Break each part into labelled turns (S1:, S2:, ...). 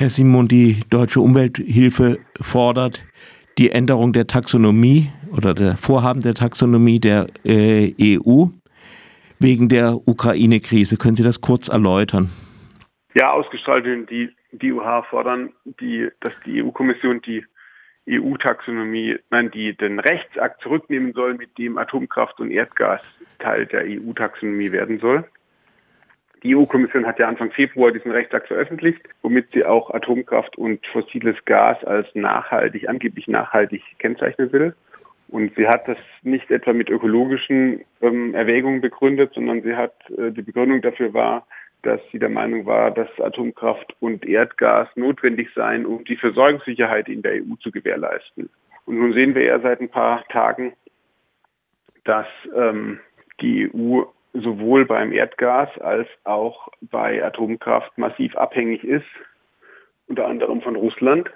S1: Herr Simon, die Deutsche Umwelthilfe fordert die Änderung der Taxonomie oder der Vorhaben der Taxonomie der äh, EU wegen der Ukraine-Krise. Können Sie das kurz erläutern?
S2: Ja, ausgestrahlt die, die UH fordern, die, dass die EU-Kommission die EU-Taxonomie, nein, die den Rechtsakt zurücknehmen soll, mit dem Atomkraft und Erdgas Teil der EU-Taxonomie werden soll. Die EU-Kommission hat ja Anfang Februar diesen Rechtsakt veröffentlicht, womit sie auch Atomkraft und fossiles Gas als nachhaltig, angeblich nachhaltig kennzeichnen will. Und sie hat das nicht etwa mit ökologischen ähm, Erwägungen begründet, sondern sie hat äh, die Begründung dafür war, dass sie der Meinung war, dass Atomkraft und Erdgas notwendig seien, um die Versorgungssicherheit in der EU zu gewährleisten. Und nun sehen wir ja seit ein paar Tagen, dass ähm, die EU sowohl beim Erdgas als auch bei Atomkraft massiv abhängig ist, unter anderem von Russland,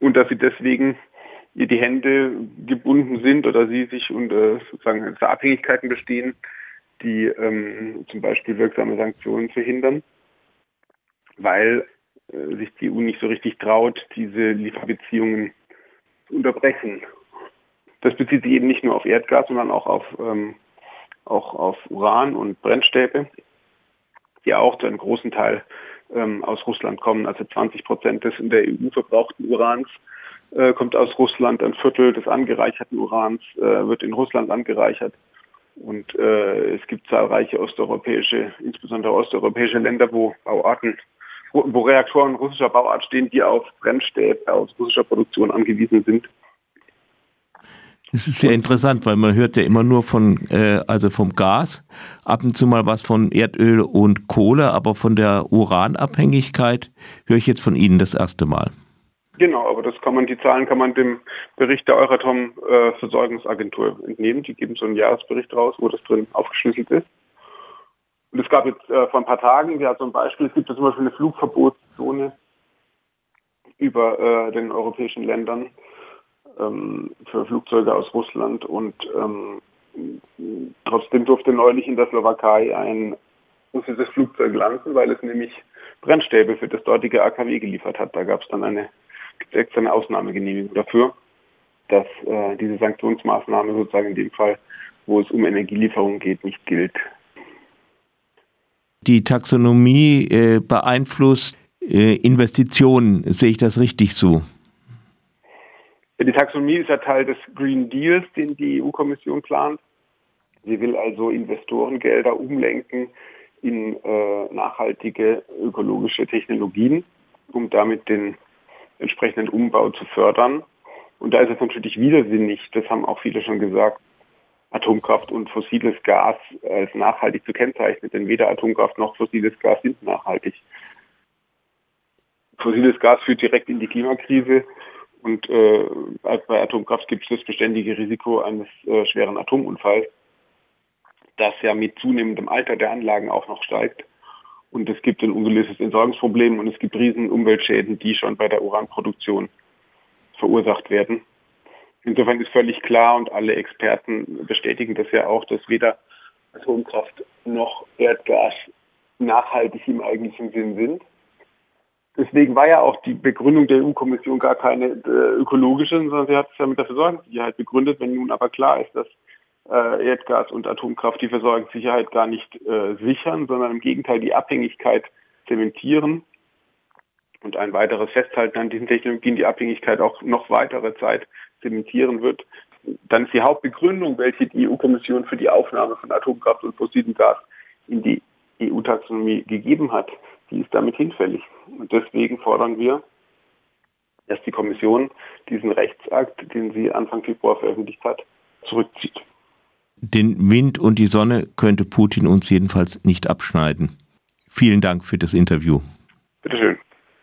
S2: und dass sie deswegen ihr die Hände gebunden sind oder sie sich unter sozusagen Abhängigkeiten bestehen, die ähm, zum Beispiel wirksame Sanktionen verhindern, weil äh, sich die EU nicht so richtig traut, diese Lieferbeziehungen zu unterbrechen. Das bezieht sich eben nicht nur auf Erdgas, sondern auch auf ähm, auch auf Uran und Brennstäbe, die auch zu einem großen Teil ähm, aus Russland kommen. Also 20 Prozent des in der EU verbrauchten Urans äh, kommt aus Russland, ein Viertel des angereicherten Urans äh, wird in Russland angereichert. Und äh, es gibt zahlreiche osteuropäische, insbesondere osteuropäische Länder, wo Bauarten, wo Reaktoren russischer Bauart stehen, die auf Brennstäbe aus russischer Produktion angewiesen sind.
S1: Das ist sehr interessant, weil man hört ja immer nur von, äh, also vom Gas, ab und zu mal was von Erdöl und Kohle, aber von der Uranabhängigkeit höre ich jetzt von Ihnen das erste Mal.
S2: Genau, aber das kann man, die Zahlen kann man dem Bericht der Euratom äh, Versorgungsagentur entnehmen. Die geben so einen Jahresbericht raus, wo das drin aufgeschlüsselt ist. Und es gab jetzt äh, vor ein paar Tagen, ja zum Beispiel, es gibt ja zum Beispiel eine Flugverbotszone über äh, den europäischen Ländern ähm, für Flugzeuge aus Russland und ähm, trotzdem durfte neulich in der Slowakei ein russisches Flugzeug landen, weil es nämlich Brennstäbe für das dortige AKW geliefert hat. Da gab es dann eine, extra Ausnahmegenehmigung dafür, dass äh, diese Sanktionsmaßnahme sozusagen in dem Fall, wo es um Energielieferungen geht, nicht gilt.
S1: Die Taxonomie äh, beeinflusst äh, Investitionen, sehe ich das richtig so?
S2: Die Taxonomie ist ja Teil des Green Deals, den die EU-Kommission plant. Sie will also Investorengelder umlenken in äh, nachhaltige ökologische Technologien, um damit den entsprechenden Umbau zu fördern. Und da ist es natürlich widersinnig, das haben auch viele schon gesagt, Atomkraft und fossiles Gas als nachhaltig zu kennzeichnen, denn weder Atomkraft noch fossiles Gas sind nachhaltig. Fossiles Gas führt direkt in die Klimakrise und äh, bei Atomkraft gibt es das beständige Risiko eines äh, schweren Atomunfalls, das ja mit zunehmendem Alter der Anlagen auch noch steigt. Und es gibt ein ungelöstes Entsorgungsproblem und es gibt riesen Umweltschäden, die schon bei der Uranproduktion verursacht werden. Insofern ist völlig klar und alle Experten bestätigen das ja auch, dass weder Atomkraft noch Erdgas nachhaltig im eigentlichen Sinn sind. Deswegen war ja auch die Begründung der EU-Kommission gar keine äh, ökologische, sondern sie hat es ja mit der Versorgungssicherheit begründet. Wenn nun aber klar ist, dass äh, Erdgas und Atomkraft die Versorgungssicherheit gar nicht äh, sichern, sondern im Gegenteil die Abhängigkeit zementieren und ein weiteres Festhalten an diesen Technologien die Abhängigkeit auch noch weitere Zeit zementieren wird, dann ist die Hauptbegründung, welche die EU-Kommission für die Aufnahme von Atomkraft und fossilem Gas in die EU-Taxonomie gegeben hat, die ist damit hinfällig. Und deswegen fordern wir, dass die Kommission diesen Rechtsakt, den sie Anfang Februar veröffentlicht hat, zurückzieht.
S1: Den Wind und die Sonne könnte Putin uns jedenfalls nicht abschneiden. Vielen Dank für das Interview.